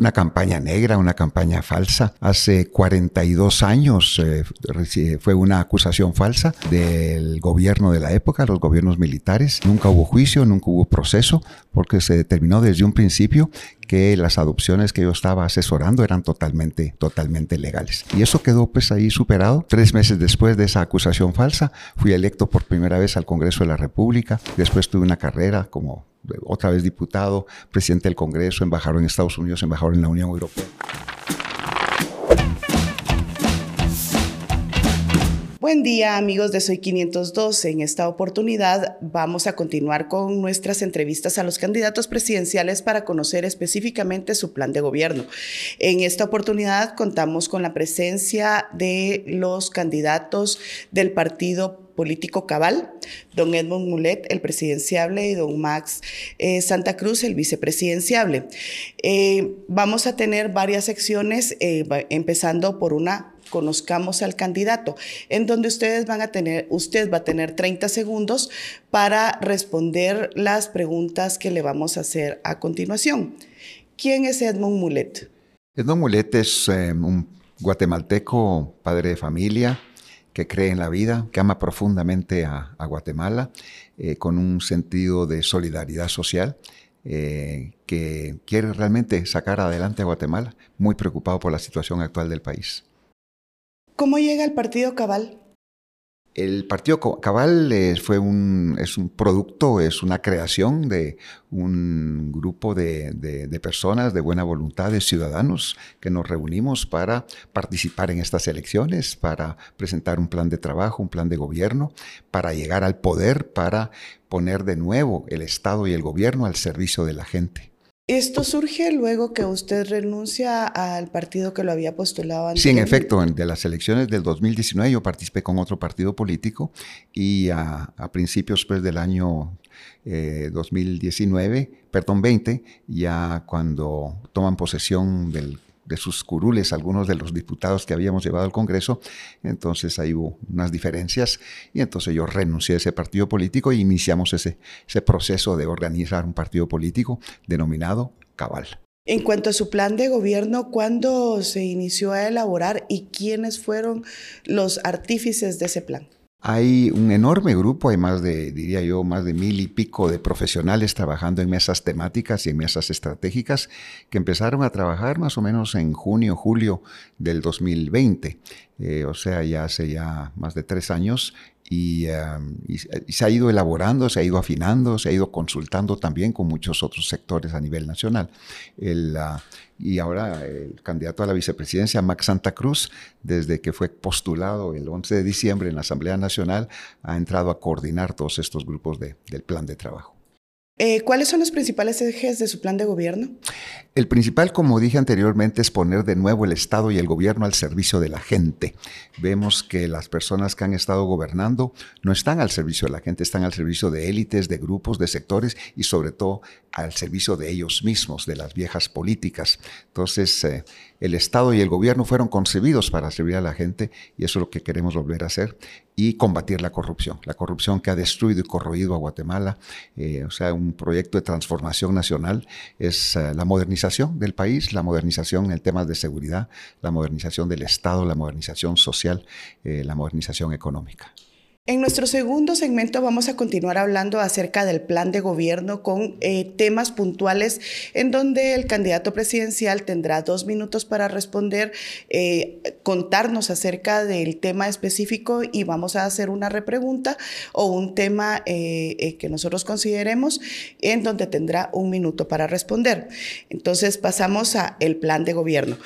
una campaña negra, una campaña falsa. Hace 42 años eh, fue una acusación falsa del gobierno de la época, los gobiernos militares. Nunca hubo juicio, nunca hubo proceso, porque se determinó desde un principio que las adopciones que yo estaba asesorando eran totalmente, totalmente legales. Y eso quedó pues ahí superado. Tres meses después de esa acusación falsa, fui electo por primera vez al Congreso de la República. Después tuve una carrera como otra vez diputado, presidente del Congreso, embajador en Estados Unidos, embajador en la Unión Europea. Buen día amigos de Soy 502. En esta oportunidad vamos a continuar con nuestras entrevistas a los candidatos presidenciales para conocer específicamente su plan de gobierno. En esta oportunidad contamos con la presencia de los candidatos del partido político cabal, don Edmund Mulet, el presidenciable, y don Max eh, Santa Cruz, el vicepresidenciable. Eh, vamos a tener varias secciones, eh, empezando por una conozcamos al candidato, en donde ustedes van a tener, usted va a tener 30 segundos para responder las preguntas que le vamos a hacer a continuación. ¿Quién es Edmond Mulet? Edmond Mulet es eh, un guatemalteco, padre de familia, que cree en la vida, que ama profundamente a, Guatemala, eh, con un sentido de solidaridad social. Eh, que quiere realmente sacar adelante a Guatemala, muy preocupado por la situación actual del país. ¿Cómo llega el Partido Cabal? El Partido Cabal es, fue un, es un producto, es una creación de un grupo de, de, personas de buena voluntad, de ciudadanos, que nos reunimos para participar en estas elecciones, para presentar un plan de trabajo, un plan de gobierno, para llegar al poder, para poner de nuevo el Estado y el gobierno al servicio de la gente. Esto surge luego que usted renuncia al partido que lo había postulado antes. Sí, en efecto, de las elecciones del 2019 yo participé con otro partido político y a, principios pues, del año 2019, eh, perdón, 20, ya cuando toman posesión del de sus curules algunos de los diputados que habíamos llevado al Congreso, entonces ahí hubo unas diferencias y entonces yo renuncié a ese partido político y iniciamos ese, ese proceso de organizar un partido político denominado Cabal. En cuanto a su plan de gobierno, ¿cuándo se inició a elaborar y quiénes fueron los artífices de ese plan? Hay un enorme grupo, hay más de, diría yo, más de mil y pico de profesionales trabajando en mesas temáticas y en mesas estratégicas que empezaron a trabajar más o menos en junio, julio del 2020. Eh, o sea, ya hace ya más de tres años Um, y, se ha ido elaborando, se ha ido afinando, se ha ido consultando también con muchos otros sectores a nivel nacional. Uh, y ahora el candidato a la vicepresidencia, Max Santa Cruz, desde que fue postulado el 11 de diciembre en la Asamblea Nacional, ha entrado a coordinar todos estos grupos de, del plan de trabajo. Eh, ¿Cuáles son los principales ejes de su plan de gobierno? El principal, como dije anteriormente, es poner de nuevo el Estado y el gobierno al servicio de la gente. Vemos que las personas que han estado gobernando no están al servicio de la gente, están al servicio de élites, de grupos, de sectores y sobre todo al servicio de ellos mismos, de las viejas políticas. Entonces, eh, el Estado y el gobierno fueron concebidos para servir a la gente y eso es lo que queremos volver a hacer y combatir la corrupción. La corrupción que ha destruido y corroído a Guatemala, eh, o sea, un proyecto de transformación nacional es eh, la modernización del país, la modernización en temas de seguridad, la modernización del Estado, la modernización social, la modernización económica. En nuestro segundo segmento vamos a continuar hablando acerca del plan de gobierno con eh, temas puntuales en donde el candidato presidencial tendrá dos minutos para responder, eh, contarnos acerca del tema específico y vamos a hacer una repregunta o un tema eh, que nosotros consideremos en donde tendrá un minuto para responder. Entonces pasamos a el plan de gobierno.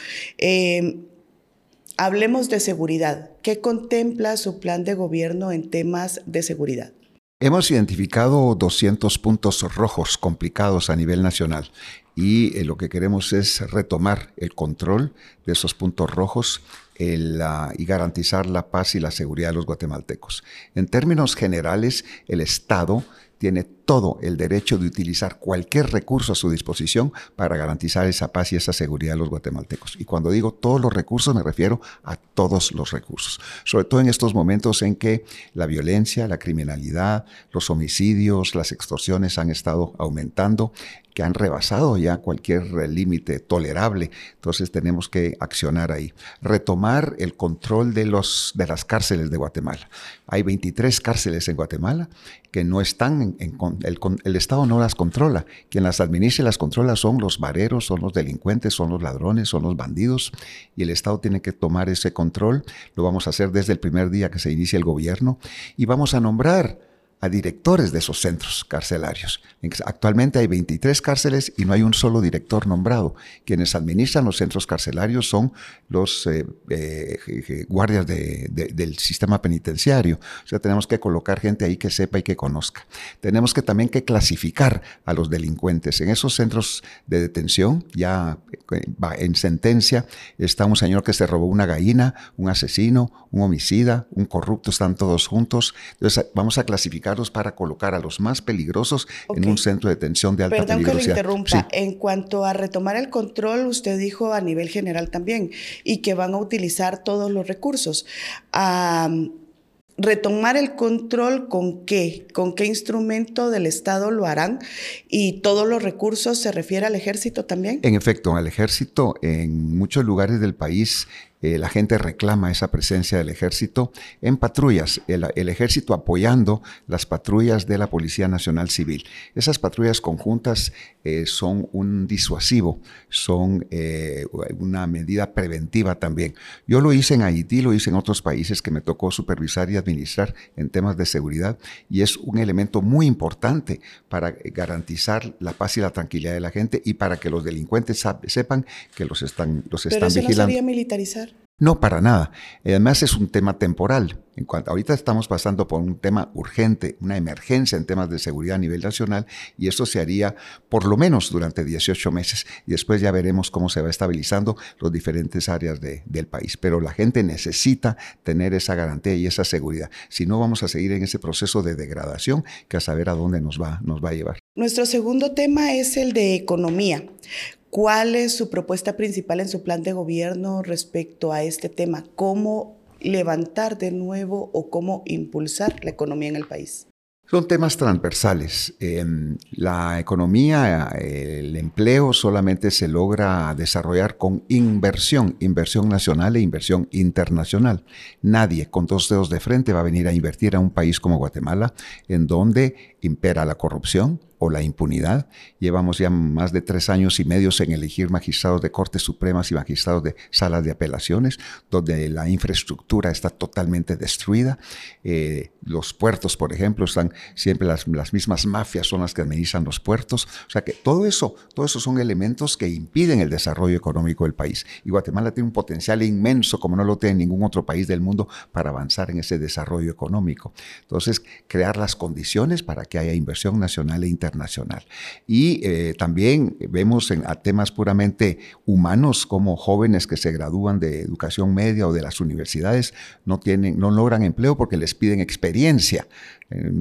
Hablemos de seguridad. ¿Qué contempla su plan de gobierno en temas de seguridad? Hemos identificado 200 puntos rojos complicados a nivel nacional y eh, lo que queremos es retomar el control de esos puntos rojos y garantizar la paz y la seguridad de los guatemaltecos. En términos generales, el Estado tiene todo el derecho de utilizar cualquier recurso a su disposición para garantizar esa paz y esa seguridad de los guatemaltecos. Y cuando digo todos los recursos, me refiero a todos los recursos, sobre todo en estos momentos en que la violencia, la criminalidad, los homicidios, las extorsiones han estado aumentando que han rebasado ya cualquier límite tolerable. Entonces tenemos que accionar ahí. Retomar el control de, los, de las cárceles de Guatemala. Hay 23 cárceles en Guatemala que no están en, el, el, Estado no las controla. Quien las administra y las controla son los vareros, son los delincuentes, son los ladrones, son los bandidos. Y el Estado tiene que tomar ese control. Lo vamos a hacer desde el primer día que se inicia el gobierno. Y vamos a nombrar a directores de esos centros carcelarios. Actualmente hay 23 cárceles y no hay un solo director nombrado. Quienes administran los centros carcelarios son los eh, eh, guardias del sistema penitenciario. O sea, tenemos que colocar gente ahí que sepa y que conozca. Tenemos que también que clasificar a los delincuentes. En esos centros de detención, ya eh, en sentencia, está un señor que se robó una gallina, un asesino, un homicida, un corrupto, están todos juntos. Entonces, vamos a clasificar para colocar a los más peligrosos en un centro de detención de alta Perdón peligrosidad. que lo interrumpa. En cuanto a retomar el control, usted dijo a nivel general también, y que van a utilizar todos los recursos. retomar el control con qué, con qué instrumento del Estado lo harán y todos los recursos se refiere al ejército también. En efecto, al ejército en muchos lugares del país eh, la gente reclama esa presencia del ejército en patrullas, el, ejército apoyando las patrullas de la Policía Nacional Civil. Esas patrullas conjuntas eh, son un disuasivo, son eh, una medida preventiva también. Yo lo hice en Haití, lo hice en otros países que me tocó supervisar y administrar en temas de seguridad y es un elemento muy importante para garantizar la paz y la tranquilidad de la gente y para que los delincuentes sepan que los están, los están Pero vigilando. No sería militarizar. No, para nada. Además es un tema temporal. En cuanto, ahorita estamos pasando por un tema urgente, una emergencia en temas de seguridad a nivel nacional y esto se haría por lo menos durante 18 meses y después ya veremos cómo se va estabilizando las diferentes áreas del país. Pero la gente necesita tener esa garantía y esa seguridad. Si no, vamos a seguir en ese proceso de degradación que a saber a dónde nos va, nos va a llevar. Nuestro segundo tema es el de economía. ¿Cuál es su propuesta principal en su plan de gobierno respecto a este tema? ¿Cómo levantar de nuevo o cómo impulsar la economía en el país? Son temas transversales. La economía, el empleo solamente se logra desarrollar con inversión, inversión nacional e inversión internacional. Nadie con dos dedos de frente va a venir a invertir a un país como Guatemala, en donde impera la corrupción, la impunidad. Llevamos ya más de tres años y medio en elegir magistrados de Cortes Supremas y magistrados de salas de apelaciones, donde la infraestructura está totalmente destruida. Eh, los puertos, por ejemplo, están siempre las, las, mismas mafias son las que administran los puertos. O sea que todo eso, todo eso son elementos que impiden el desarrollo económico del país. Y Guatemala tiene un potencial inmenso, como no lo tiene ningún otro país del mundo, para avanzar en ese desarrollo económico. Entonces, crear las condiciones para que haya inversión nacional e internacional nacional. Y eh, también vemos en, a temas puramente humanos como jóvenes que se gradúan de educación media o de las universidades no, tienen, no logran empleo porque les piden experiencia. Eh,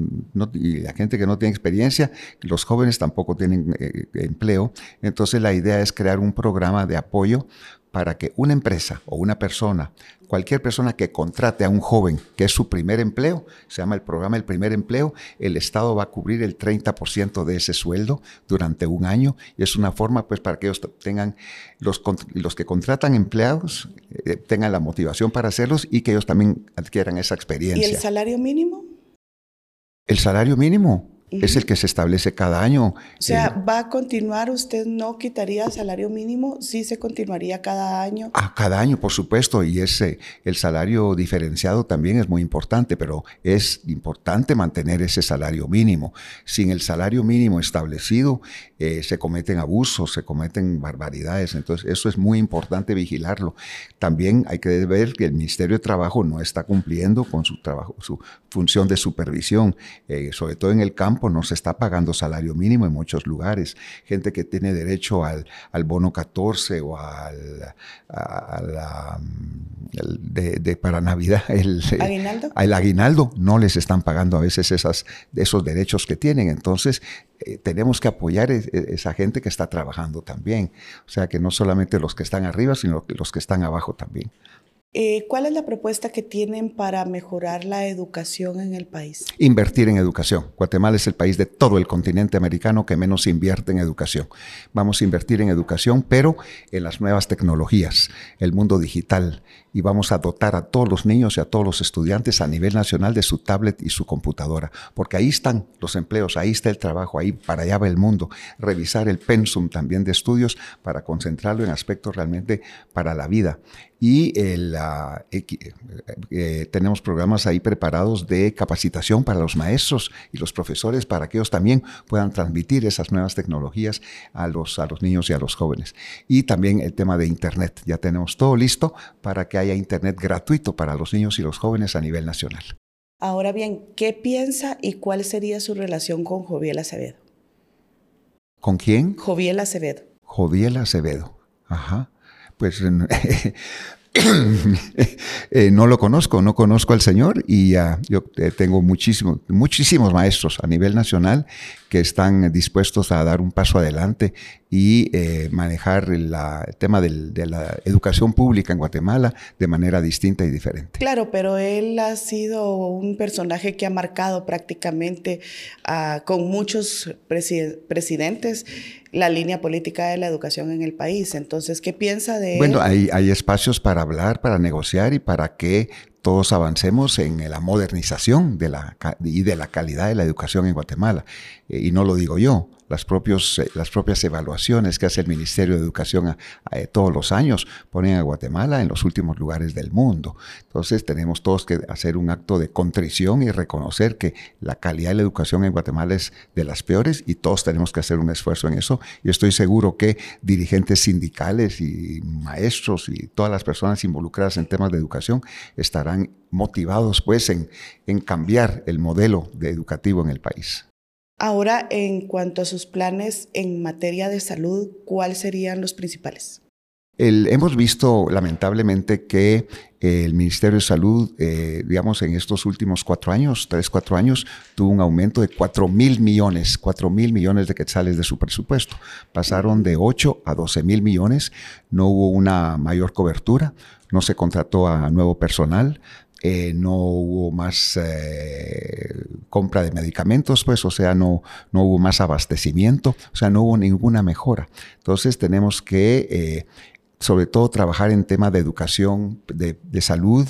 y la gente que no tiene experiencia, los jóvenes tampoco tienen eh, empleo. Entonces la idea es crear un programa de apoyo para que una empresa o una persona, cualquier persona que contrate a un joven, que es su primer empleo, se llama el programa El Primer Empleo, el Estado va a cubrir el 30% de ese sueldo durante un año y es una forma pues para que ellos tengan, los, los que contratan empleados eh, tengan la motivación para hacerlos y que ellos también adquieran esa experiencia. ¿Y el salario mínimo? El salario mínimo es el que se establece cada año. O sea, eh, ¿va a continuar? ¿Usted no quitaría salario mínimo? ¿Sí se continuaría cada año? Ah, cada año, por supuesto, y ese, el salario diferenciado también es muy importante, pero es importante mantener ese salario mínimo. Sin el salario mínimo establecido, eh, se cometen abusos, se cometen barbaridades, entonces eso es muy importante vigilarlo. También hay que ver que el Ministerio de Trabajo no está cumpliendo con su trabajo, su función de supervisión, eh, sobre todo en el campo campo no se está pagando salario mínimo en muchos lugares. Gente que tiene derecho al, bono 14 o al, de, para Navidad, el ¿Aguinaldo? el aguinaldo, no les están pagando a veces esas, esos derechos que tienen. Entonces, eh, tenemos que apoyar a e, e, esa gente que está trabajando también. O sea, que no solamente los que están arriba, sino los que están abajo también. Eh, ¿Cuál es la propuesta que tienen para mejorar la educación en el país? Invertir en educación. Guatemala es el país de todo el continente americano que menos invierte en educación. Vamos a invertir en educación, pero en las nuevas tecnologías, el mundo digital, y vamos a dotar a todos los niños y a todos los estudiantes a nivel nacional de su tablet y su computadora, porque ahí están los empleos, ahí está el trabajo, ahí para allá va el mundo. Revisar el pensum también de estudios para concentrarlo en aspectos realmente para la vida. Y el, eh, eh, tenemos programas ahí preparados de capacitación para los maestros y los profesores para que ellos también puedan transmitir esas nuevas tecnologías a los, a los niños y a los jóvenes. Y también el tema de Internet. Ya tenemos todo listo para que haya Internet gratuito para los niños y los jóvenes a nivel nacional. Ahora bien, ¿qué piensa y cuál sería su relación con Joviel Acevedo? ¿Con quién? Joviel Acevedo. Joviel Acevedo. Ajá pues eh, no lo conozco, no conozco al Señor y yo eh, tengo muchísimos, muchísimos maestros a nivel nacional que están dispuestos a dar un paso adelante y eh, manejar el tema de la educación pública en Guatemala de manera distinta y diferente. Claro, pero él ha sido un personaje que ha marcado prácticamente ah, con muchos presidentes la línea política de la educación en el país. Entonces, ¿qué piensa de Bueno, hay, hay espacios para hablar, para negociar y para que todos avancemos en la modernización de la, y de la calidad de la educación en Guatemala. Eh, y no lo digo yo, las, eh, las propias evaluaciones que hace el Ministerio de Educación eh, todos los años ponen a Guatemala en los últimos lugares del mundo. Entonces tenemos todos que hacer un acto de contrición y reconocer que la calidad de la educación en Guatemala es de las peores y todos tenemos que hacer un esfuerzo en eso. Y estoy seguro que dirigentes sindicales y maestros y todas las personas involucradas en temas de educación estarán motivados pues en, en cambiar el modelo de educativo en el país. Ahora, en cuanto a sus planes en materia de salud, ¿cuáles serían los principales? hemos visto lamentablemente que el Ministerio de Salud, eh, digamos, en estos últimos cuatro años, tres, cuatro años, tuvo un aumento de cuatro mil millones, cuatro mil millones de quetzales de su presupuesto. Pasaron de 8 a 12 mil millones, no hubo una mayor cobertura, no se contrató a nuevo personal, eh, no hubo más eh, compra de medicamentos, pues, o sea, no, no hubo más abastecimiento, o sea, no hubo ninguna mejora. Entonces tenemos que, eh, sobre todo, trabajar en tema de educación, de, de salud,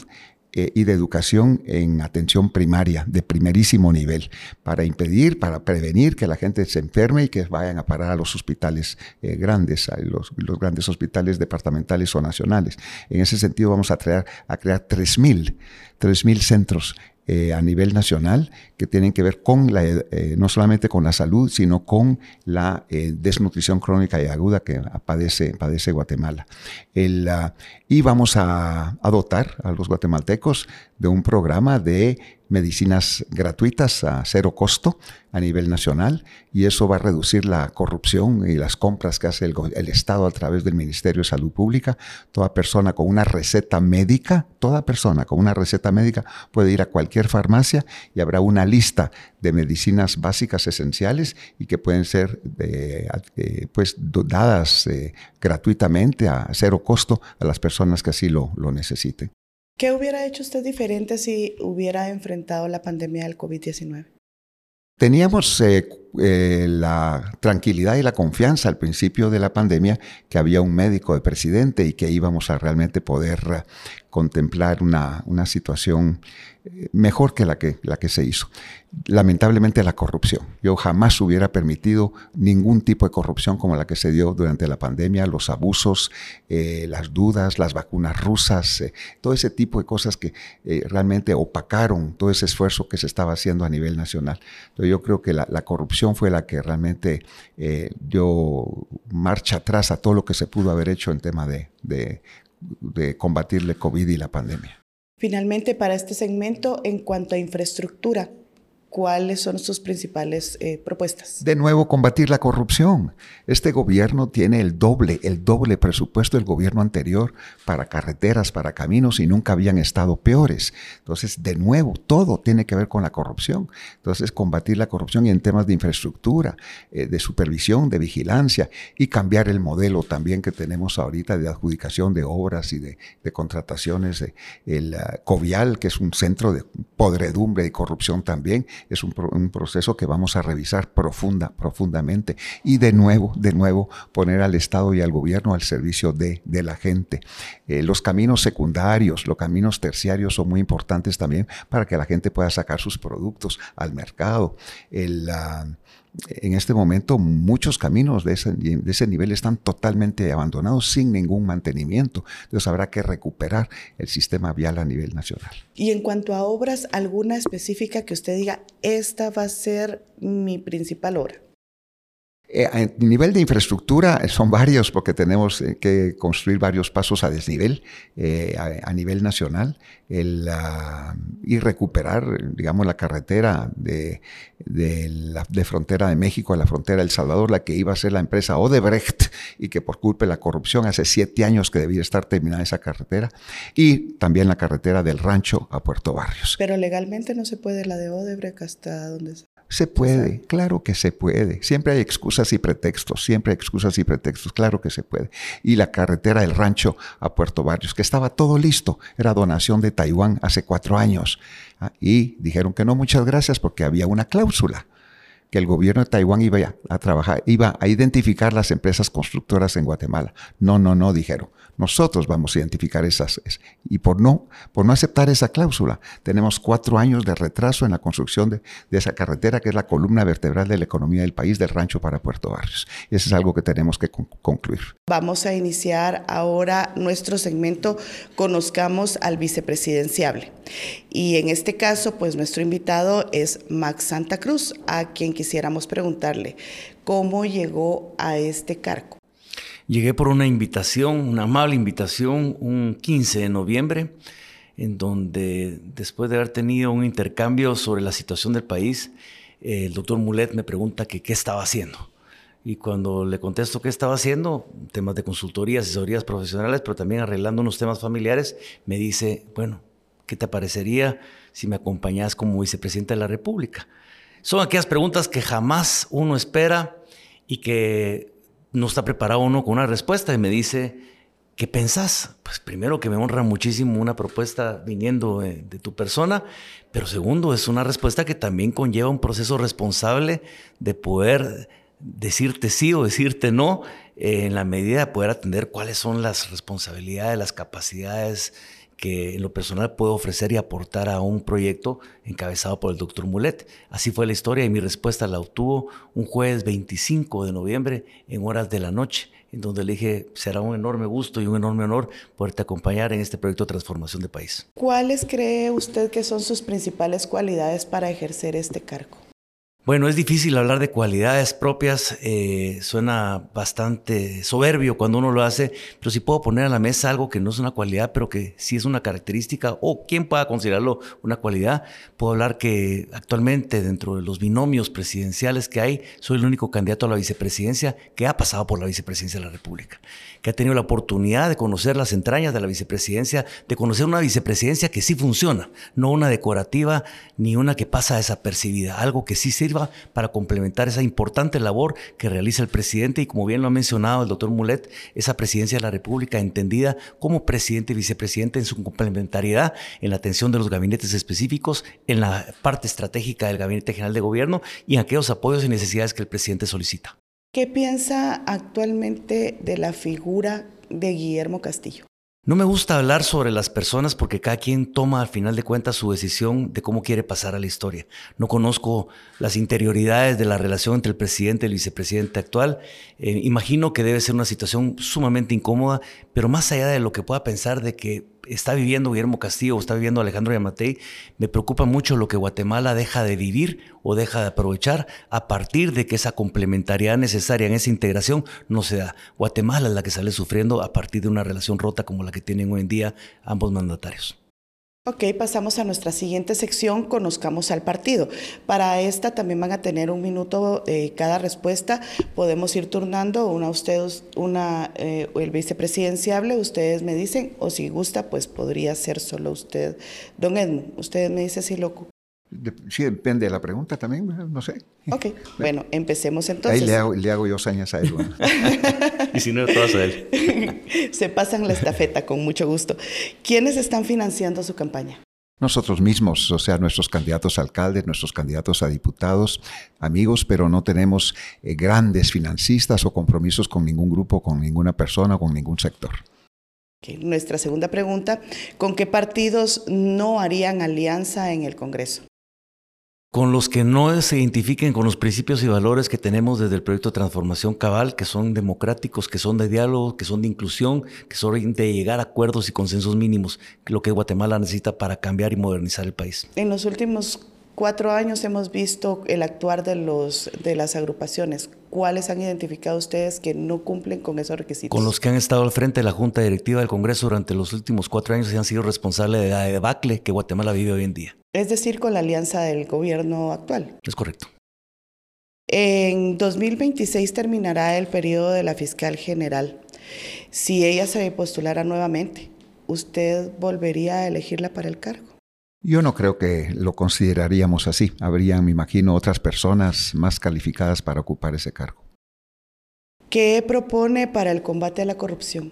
eh, y de educación en atención primaria de primerísimo nivel para impedir, para prevenir que la gente se enferme y que vayan a parar a los hospitales eh, grandes, a los, los, grandes hospitales departamentales o nacionales. En ese sentido vamos a, crear, a crear 3.000 centros eh, a nivel nacional que tienen que ver con la, eh, no solamente con la salud, sino con la eh, desnutrición crónica y aguda que padece, Guatemala. El, ah, y vamos a dotar a los guatemaltecos de un programa de medicinas gratuitas a cero costo a nivel nacional y eso va a reducir la corrupción y las compras que hace el, Estado a través del Ministerio de Salud Pública. Toda persona con una receta médica, toda persona con una receta médica puede ir a cualquier farmacia y habrá una lista de medicinas básicas esenciales y que pueden ser eh, pues dadas eh, gratuitamente a cero costo a las personas que así lo, lo necesiten. ¿Qué hubiera hecho usted diferente si hubiera enfrentado la pandemia del COVID-19? Teníamos eh, eh, la tranquilidad y la confianza al principio de la pandemia que había un médico de presidente y que íbamos a realmente poder eh, contemplar una, una situación mejor que la que, la que se hizo. Lamentablemente la corrupción. Yo jamás hubiera permitido ningún tipo de corrupción como la que se dio durante la pandemia, los abusos, eh, las dudas, las vacunas rusas, eh, todo ese tipo de cosas que eh, realmente opacaron todo ese esfuerzo que se estaba haciendo a nivel nacional. Entonces yo creo que la, corrupción fue la que realmente dio marcha atrás a todo lo que se pudo haber hecho en tema de, de, de combatirle COVID y la pandemia. Finalmente, para este segmento, en cuanto a infraestructura, ¿Cuáles son sus principales eh, propuestas? De nuevo, combatir la corrupción. Este gobierno tiene el doble, el doble presupuesto del gobierno anterior para carreteras, para caminos y nunca habían estado peores. Entonces, de nuevo, todo tiene que ver con la corrupción. Entonces, combatir la corrupción y en temas de infraestructura, eh, de supervisión, de vigilancia y cambiar el modelo también que tenemos ahorita de adjudicación de obras y de, contrataciones. el uh, COVIAL, que es un centro de podredumbre y corrupción también es un, proceso que vamos a revisar profunda, profundamente y de nuevo, de nuevo poner al Estado y al gobierno al servicio de, la gente. Eh, los caminos secundarios, los caminos terciarios son muy importantes también para que la gente pueda sacar sus productos al mercado. El, en este momento muchos caminos de ese, nivel están totalmente abandonados sin ningún mantenimiento. Entonces habrá que recuperar el sistema vial a nivel nacional. Y en cuanto a obras, ¿alguna específica que usted diga, esta va a ser mi principal obra? Eh, a nivel de infraestructura eh, son varios porque tenemos eh, que construir varios pasos a desnivel a, nivel nacional y recuperar, digamos, la carretera de, de frontera de México a la frontera de El Salvador, la que iba a ser la empresa Odebrecht y que por culpa de la corrupción hace siete años que debía estar terminada esa carretera y también la carretera del rancho a Puerto Barrios. Pero legalmente no se puede la de Odebrecht hasta donde se... Puede, claro que se puede. Siempre hay excusas y pretextos, siempre hay excusas y pretextos, claro que se puede. Y la carretera del rancho a Puerto Barrios, que estaba todo listo, era donación de Taiwán hace cuatro años. Ah, y dijeron que no, muchas gracias, porque había una cláusula que el gobierno de Taiwán iba a, trabajar, iba a identificar las empresas constructoras en Guatemala. No, no, no, dijeron. Nosotros vamos a identificar esas. Y por no, por no aceptar esa cláusula, tenemos cuatro años de retraso en la construcción de, esa carretera, que es la columna vertebral de la economía del país, del rancho para Puerto Barrios. Y eso es algo que tenemos que concluir. Vamos a iniciar ahora nuestro segmento Conozcamos al vicepresidenciable. Y en este caso, pues nuestro invitado es Max Santa Cruz, a quien quisiéramos preguntarle cómo llegó a este cargo. Llegué por una invitación, una amable invitación, un 15 de noviembre, en donde después de haber tenido un intercambio sobre la situación del país, el doctor Mulet me pregunta qué estaba haciendo. Y cuando le contesto qué estaba haciendo, temas de consultoría, asesorías profesionales, pero también arreglando unos temas familiares, me dice, bueno, ¿qué te parecería si me acompañas como vicepresidente de la República? Son aquellas preguntas que jamás uno espera y que no está preparado uno con una respuesta y me dice, ¿qué pensás? Pues primero que me honra muchísimo una propuesta viniendo de, tu persona, pero segundo es una respuesta que también conlleva un proceso responsable de poder decirte sí o decirte no en la medida de poder atender cuáles son las responsabilidades, las capacidades que en lo personal puedo ofrecer y aportar a un proyecto encabezado por el doctor Mulet. Así fue la historia y mi respuesta la obtuvo un jueves 25 de noviembre en horas de la noche, en donde le dije, será un enorme gusto y un enorme honor poderte acompañar en este proyecto de transformación de país. ¿Cuáles cree usted que son sus principales cualidades para ejercer este cargo? Bueno, es difícil hablar de cualidades propias, eh, suena bastante soberbio cuando uno lo hace, pero si puedo poner a la mesa algo que no es una cualidad, pero que sí es una característica, o quien pueda considerarlo una cualidad, puedo hablar que actualmente dentro de los binomios presidenciales que hay, soy el único candidato a la vicepresidencia que ha pasado por la vicepresidencia de la República, que ha tenido la oportunidad de conocer las entrañas de la vicepresidencia, de conocer una vicepresidencia que sí funciona, no una decorativa ni una que pasa desapercibida, algo que sí sirve para complementar esa importante labor que realiza el presidente y como bien lo ha mencionado el doctor Mulet, esa presidencia de la República entendida como presidente y vicepresidente en su complementariedad en la atención de los gabinetes específicos, en la parte estratégica del Gabinete General de Gobierno y en aquellos apoyos y necesidades que el presidente solicita. ¿Qué piensa actualmente de la figura de Guillermo Castillo? No me gusta hablar sobre las personas porque cada quien toma al final de cuentas su decisión de cómo quiere pasar a la historia. No conozco las interioridades de la relación entre el presidente y el vicepresidente actual. Eh, imagino que debe ser una situación sumamente incómoda, pero más allá de lo que pueda pensar de que está viviendo Guillermo Castillo o está viviendo Alejandro Yamatei, me preocupa mucho lo que Guatemala deja de vivir o deja de aprovechar a partir de que esa complementariedad necesaria en esa integración no se da. Guatemala es la que sale sufriendo a partir de una relación rota como la que tienen hoy en día ambos mandatarios. Ok, pasamos a nuestra siguiente sección, conozcamos al partido. Para esta también van a tener un minuto de cada respuesta. Podemos ir turnando, una ustedes, una eh, el vicepresidenciable, ustedes me dicen, o si gusta, pues podría ser solo usted. Don Edmund, ustedes me dicen si Sí, depende de la pregunta también, no sé. Ok, bueno, empecemos entonces. Ahí le hago, le hago yo sañas a él. y si no, todas a él. Se pasan la estafeta con mucho gusto. ¿Quiénes están financiando su campaña? Nosotros mismos, o sea, nuestros candidatos a alcaldes, nuestros candidatos a diputados, amigos, pero no tenemos eh, grandes financistas o compromisos con ningún grupo, con ninguna persona, con ningún sector. Okay. Nuestra segunda pregunta, ¿con qué partidos no harían alianza en el Congreso? Con los que no se identifiquen con los principios y valores que tenemos desde el proyecto de transformación cabal, que son democráticos, que son de diálogo, que son de inclusión, que son de llegar a acuerdos y consensos mínimos, lo que Guatemala necesita para cambiar y modernizar el país. En los últimos cuatro años hemos visto el actuar de, los, de las agrupaciones. ¿Cuáles han identificado ustedes que no cumplen con esos requisitos? Con los que han estado al frente de la Junta Directiva del Congreso durante los últimos cuatro años y han sido responsables de la debacle que Guatemala vive hoy en día. Es decir, con la alianza del gobierno actual. Es correcto. En 2026 terminará el periodo de la fiscal general. Si ella se postulara nuevamente, ¿usted volvería a elegirla para el cargo? Yo no creo que lo consideraríamos así. Habría, me imagino, otras personas más calificadas para ocupar ese cargo. ¿Qué propone para el combate a la corrupción?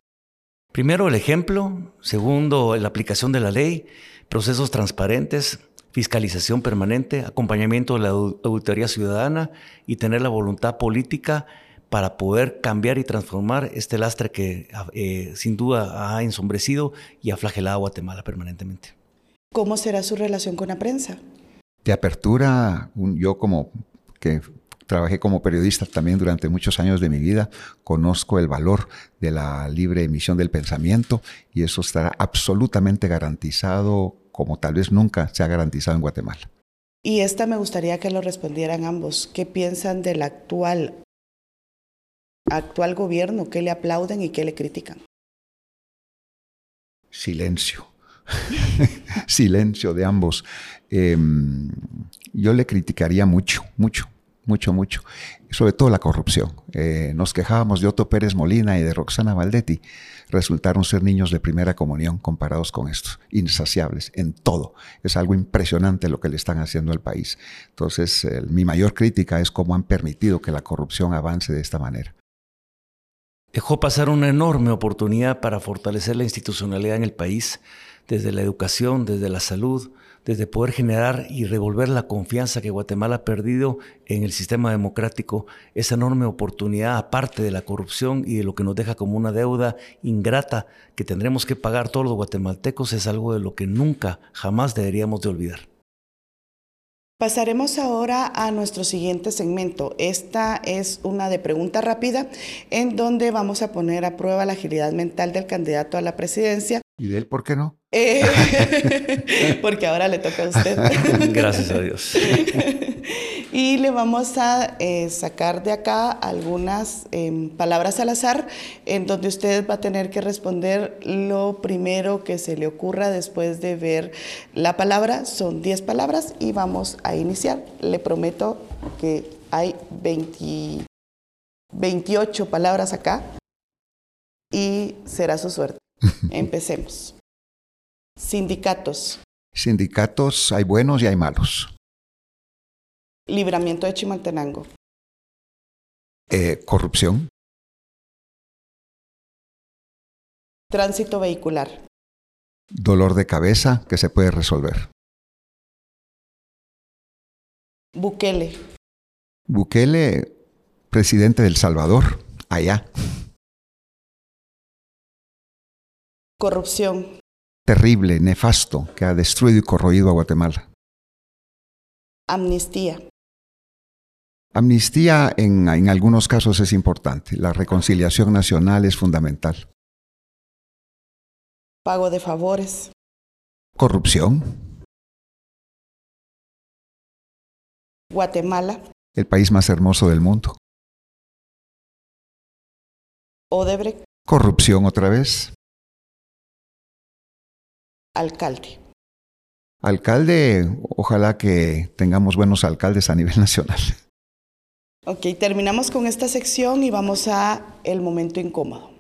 Primero, el ejemplo. Segundo, la aplicación de la ley, procesos transparentes, fiscalización permanente, acompañamiento de la auditoría ciudadana y tener la voluntad política para poder cambiar y transformar este lastre que eh, sin duda ha ensombrecido y ha flagelado a Guatemala permanentemente. ¿Cómo será su relación con la prensa? De apertura, yo como que trabajé como periodista también durante muchos años de mi vida, conozco el valor de la libre emisión del pensamiento y eso estará absolutamente garantizado como tal vez nunca se ha garantizado en Guatemala. Y esta me gustaría que lo respondieran ambos. ¿Qué piensan del actual, actual gobierno? ¿Qué le aplauden y qué le critican? Silencio. silencio de ambos. Em, yo le criticaría mucho, mucho, mucho, mucho, sobre todo la corrupción. Eh, nos quejábamos de Otto Pérez Molina y de Roxana Valdetti. Resultaron ser niños de primera comunión comparados con estos, insaciables en todo. Es algo impresionante lo que le están haciendo al país. Entonces, mi mayor crítica es cómo han permitido que la corrupción avance de esta manera dejó pasar una enorme oportunidad para fortalecer la institucionalidad en el país, desde la educación, desde la salud, desde poder generar y revolver la confianza que Guatemala ha perdido en el sistema democrático, esa enorme oportunidad, aparte de la corrupción y de lo que nos deja como una deuda ingrata que tendremos que pagar todos los guatemaltecos, es algo de lo que nunca, jamás deberíamos de olvidar. Pasaremos ahora a nuestro siguiente segmento. Esta es una de pregunta rápida en donde vamos a poner a prueba la agilidad mental del candidato a la presidencia. ¿Y de él por qué no? Eh, porque ahora le toca a usted. Gracias a Dios. y le vamos a eh, sacar de acá algunas em, palabras al azar en donde usted va a tener que responder lo primero que se le ocurra después de ver la palabra. Son 10 palabras y vamos a iniciar. Le prometo que hay 28 palabras acá y será su suerte. Empecemos. Sindicatos. Sindicatos hay buenos y hay malos. Libramiento de Chimaltenango. Eh, corrupción. Tránsito vehicular. Dolor de cabeza que se puede resolver. Bukele. Bukele, presidente del Salvador, allá. Corrupción. Terrible, nefasto, que ha destruido y corroído a Guatemala. Amnistía. Amnistía en, en algunos casos es importante. La reconciliación nacional es fundamental. Pago de favores. Corrupción. Guatemala. El país más hermoso del mundo. Odebrecht. Corrupción otra vez. Alcalde. Alcalde, ojalá que tengamos buenos alcaldes a nivel nacional. Ok, terminamos con esta sección y vamos a el momento incómodo.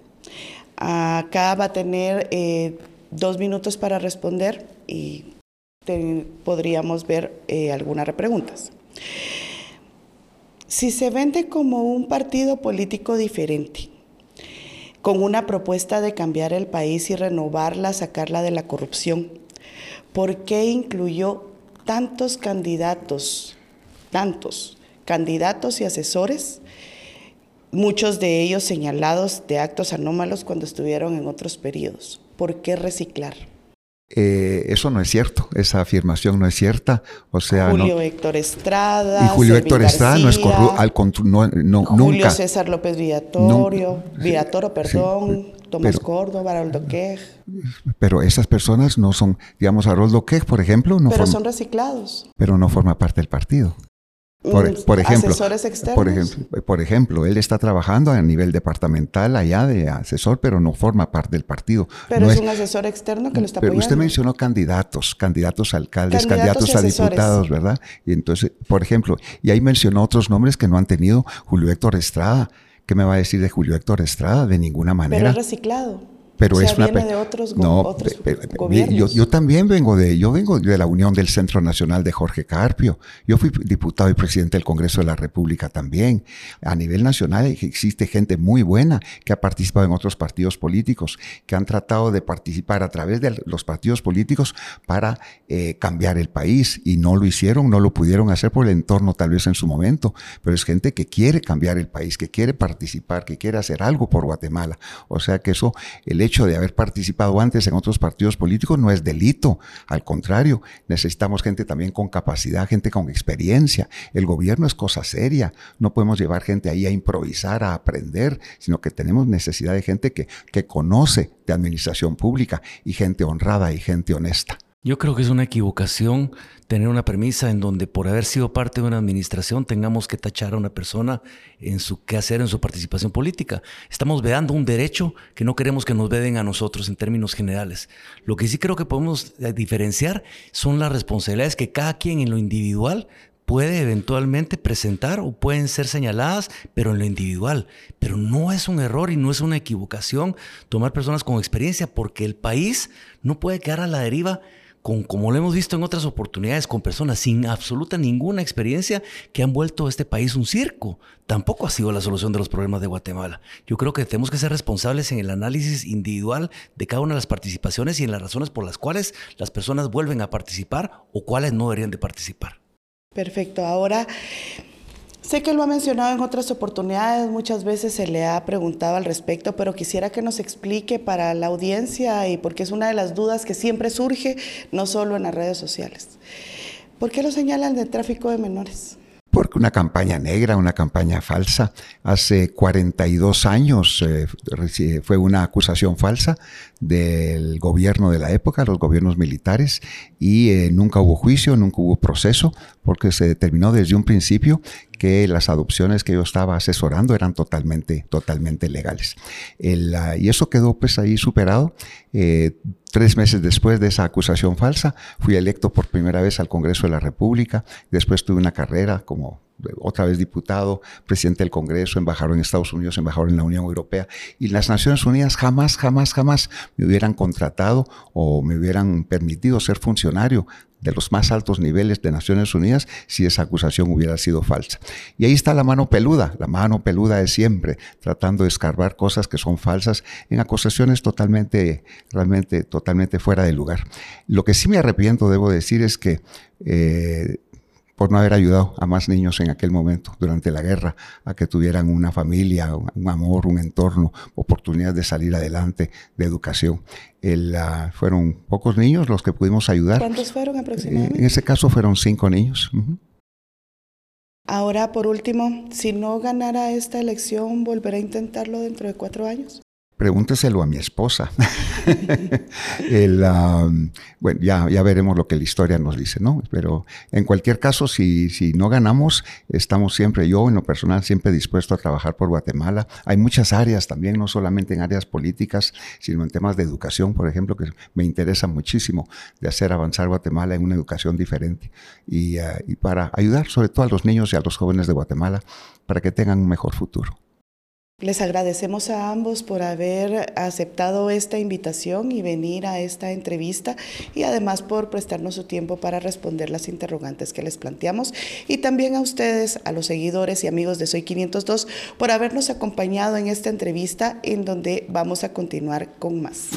Acá va a tener eh, dos minutos para responder y podríamos ver eh, algunas preguntas. Si se vende como un partido político diferente, con una propuesta de cambiar el país y renovarla, sacarla de la corrupción, ¿por qué incluyó tantos candidatos, tantos candidatos y asesores, muchos de ellos señalados de actos anómalos cuando estuvieron en otros periodos? ¿Por qué reciclar? Eh, eso no es cierto, esa afirmación no es cierta. O sea, Julio Héctor Estrada. Y Julio Héctor Estrada no es corrupto, no, no, Julio César López Villatorio, Villatoro, perdón. Tomás Córdoba, Haroldo Quej. Pero esas personas no son, digamos, Haroldo Quej, por ejemplo, no Pero son reciclados. Pero no forma parte del partido. Por, ejemplo, por ejemplo, por ejemplo, él está trabajando a nivel departamental allá de asesor, pero no forma parte del partido. Pero es, un asesor externo que lo está pero Usted mencionó candidatos, candidatos a alcaldes, candidatos, a diputados, ¿verdad? Y entonces, por ejemplo, y ahí mencionó otros nombres que no han tenido Julio Héctor Estrada. ¿Qué me va a decir de Julio Héctor Estrada? De ninguna manera. Pero reciclado pero es una viene de otros, no, Yo, también vengo de, yo vengo de la Unión del Centro Nacional de Jorge Carpio. Yo fui diputado y presidente del Congreso de la República también. A nivel nacional existe gente muy buena que ha participado en otros partidos políticos, que han tratado de participar a través de los partidos políticos para eh, cambiar el país y no lo hicieron, no lo pudieron hacer por el entorno tal vez en su momento, pero es gente que quiere cambiar el país, que quiere participar, que quiere hacer algo por Guatemala. O sea que eso, el hecho hecho de haber participado antes en otros partidos políticos no es delito. Al contrario, necesitamos gente también con capacidad, gente con experiencia. El gobierno es cosa seria. No podemos llevar gente ahí a improvisar, a aprender, sino que tenemos necesidad de gente que, que conoce de administración pública y gente honrada y gente honesta. Yo creo que es una equivocación tener una premisa en donde por haber sido parte de una administración tengamos que tachar a una persona en su quehacer, en su participación política. Estamos veando un derecho que no queremos que nos veden a nosotros en términos generales. Lo que sí creo que podemos eh, diferenciar son las responsabilidades que cada quien en lo individual puede eventualmente presentar o pueden ser señaladas, pero en lo individual. Pero no es un error y no es una equivocación tomar personas con experiencia porque el país no puede quedar a la deriva con, como lo hemos visto en otras oportunidades, con personas sin absoluta ninguna experiencia que han vuelto a este país un circo. Tampoco ha sido la solución de los problemas de Guatemala. Yo creo que tenemos que ser responsables en el análisis individual de cada una de las participaciones y en las razones por las cuales las personas vuelven a participar o cuáles no deberían de participar. Perfecto. Ahora, Sé que lo ha mencionado en otras oportunidades, muchas veces se le ha preguntado al respecto, pero quisiera que nos explique para la audiencia y porque es una de las dudas que siempre surge, no solo en las redes sociales. ¿Por qué lo señalan de tráfico de menores? Una campaña negra, una campaña falsa, hace 42 años eh, fue una acusación falsa del gobierno de la época, los gobiernos militares, y eh, nunca hubo juicio, nunca hubo proceso, porque se determinó desde un principio que las adopciones que yo estaba asesorando eran totalmente, totalmente legales. y eso quedó pues ahí superado. Eh, tres meses después de esa acusación falsa, fui electo por primera vez al Congreso de la República. Después tuve una carrera como otra vez diputado, presidente del Congreso, embajador en Estados Unidos, embajador en la Unión Europea. Y las Naciones Unidas jamás, jamás, jamás me hubieran contratado o me hubieran permitido ser funcionario de los más altos niveles de Naciones Unidas si esa acusación hubiera sido falsa. Y ahí está la mano peluda, la mano peluda de siempre, tratando de escarbar cosas que son falsas en acusaciones totalmente, realmente, totalmente fuera de lugar. Lo que sí me arrepiento, debo decir, es que eh, por no haber ayudado a más niños en aquel momento, durante la guerra, a que tuvieran una familia, un amor, un entorno, oportunidades de salir adelante, de educación. fueron pocos niños los que pudimos ayudar. ¿Cuántos fueron aproximadamente? En ese caso fueron cinco niños. Ahora, por último, si no ganara esta elección, ¿volverá a intentarlo dentro de cuatro años? Pregúnteselo a mi esposa. bueno, ya, ya veremos lo que la historia nos dice, ¿no? Pero en cualquier caso, si, si no ganamos, estamos siempre, yo en lo personal, siempre dispuesto a trabajar por Guatemala. Hay muchas áreas también, no solamente en áreas políticas, sino en temas de educación, por ejemplo, que me interesa muchísimo de hacer avanzar Guatemala en una educación diferente y, eh, y para ayudar sobre todo a los niños y a los jóvenes de Guatemala para que tengan un mejor futuro. Les agradecemos a ambos por haber aceptado esta invitación y venir a esta entrevista y además por prestarnos su tiempo para responder las interrogantes que les planteamos y también a ustedes, a los seguidores y amigos de Soy 502 por habernos acompañado en esta entrevista en donde vamos a continuar con más.